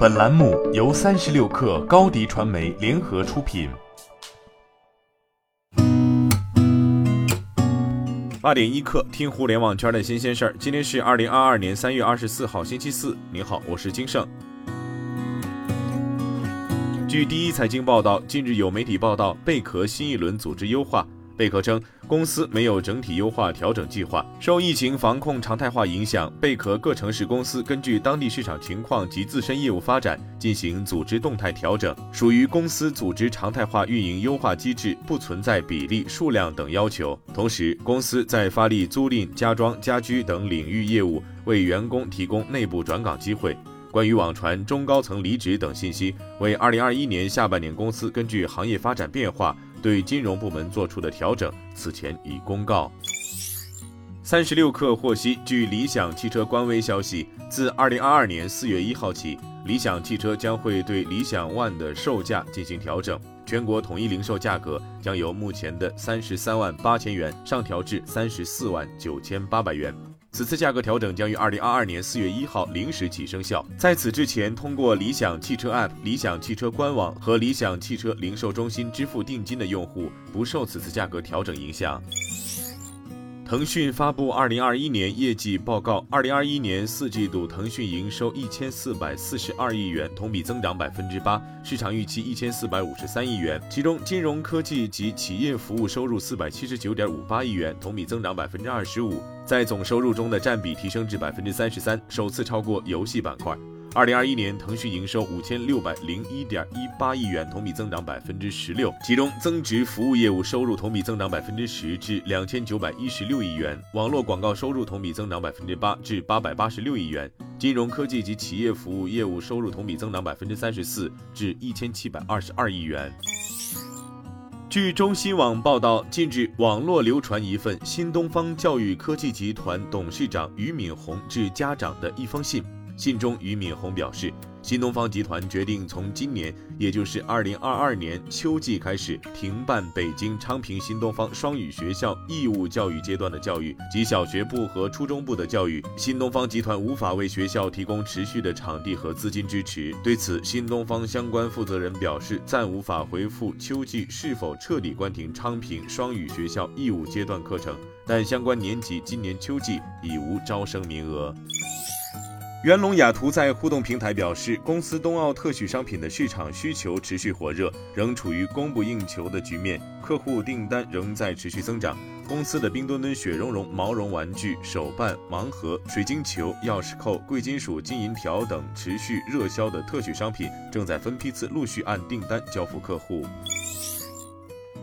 本栏目由三十六氪高低传媒联合出品。八点一刻，听互联网圈的新鲜事儿。今天是二零二二年三月二十四号，星期四。您好，我是金盛。据第一财经报道，近日有媒体报道贝壳新一轮组织优化。贝壳称，公司没有整体优化调整计划。受疫情防控常态化影响，贝壳各城市公司根据当地市场情况及自身业务发展进行组织动态调整，属于公司组织常态化运营优化机制，不存在比例、数量等要求。同时，公司在发力租赁、家装、家居等领域业务，为员工提供内部转岗机会。关于网传中高层离职等信息，为二零二一年下半年公司根据行业发展变化。对金融部门做出的调整，此前已公告。三十六氪获悉，据理想汽车官微消息，自二零二二年四月一号起，理想汽车将会对理想 ONE 的售价进行调整，全国统一零售价格将由目前的三十三万八千元上调至三十四万九千八百元。此次价格调整将于二零二二年四月一号零时起生效。在此之前，通过理想汽车 App、理想汽车官网和理想汽车零售中心支付定金的用户不受此次价格调整影响。腾讯发布二零二一年业绩报告，二零二一年四季度腾讯营收一千四百四十二亿元，同比增长百分之八，市场预期一千四百五十三亿元。其中，金融科技及企业服务收入四百七十九点五八亿元，同比增长百分之二十五，在总收入中的占比提升至百分之三十三，首次超过游戏板块。二零二一年，腾讯营收五千六百零一点一八亿元，同比增长百分之十六。其中，增值服务业务收入同比增长百分之十，至两千九百一十六亿元；网络广告收入同比增长百分之八，至八百八十六亿元；金融科技及企业服务业务收入同比增长百分之三十四，至一千七百二十二亿元。据中新网报道，近日网络流传一份新东方教育科技集团董事长俞敏洪致家长的一封信。信中，俞敏洪表示，新东方集团决定从今年，也就是二零二二年秋季开始，停办北京昌平新东方双语学校义务教育阶段的教育及小学部和初中部的教育。新东方集团无法为学校提供持续的场地和资金支持。对此，新东方相关负责人表示，暂无法回复秋季是否彻底关停昌平双语学校义务阶段课程，但相关年级今年秋季已无招生名额。元龙雅图在互动平台表示，公司冬奥特许商品的市场需求持续火热，仍处于供不应求的局面，客户订单仍在持续增长。公司的冰墩墩雪绒绒毛绒玩具、手办、盲盒、水晶球、钥匙扣、贵金属金银条等持续热销的特许商品，正在分批次陆续按订单交付客户。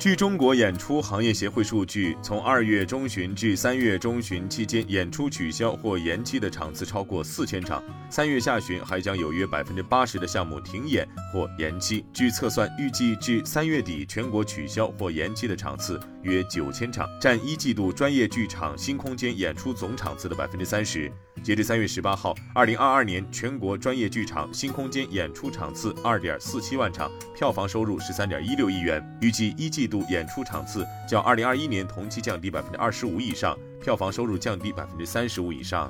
据中国演出行业协会数据，从二月中旬至三月中旬期间，演出取消或延期的场次超过四千场。三月下旬还将有约百分之八十的项目停演或延期。据测算，预计至三月底，全国取消或延期的场次约九千场，占一季度专业剧场新空间演出总场次的百分之三十。截至三月十八号，二零二二年全国专业剧场新空间演出场次二点四七万场，票房收入十三点一六亿元。预计一季度演出场次较二零二一年同期降低百分之二十五以上，票房收入降低百分之三十五以上。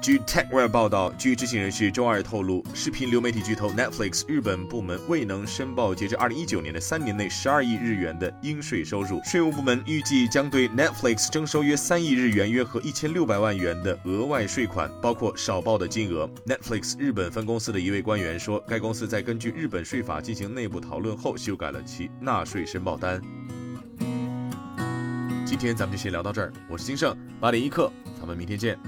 据 TechWare 报道，据知情人士周二透露，视频流媒体巨头 Netflix 日本部门未能申报截至2019年的三年内12亿日元的应税收入。税务部门预计将对 Netflix 征收约3亿日元（约合1600万元）的额外税款，包括少报的金额。Netflix 日本分公司的一位官员说，该公司在根据日本税法进行内部讨论后，修改了其纳税申报单。今天咱们就先聊到这儿，我是金盛，八点一刻，咱们明天见。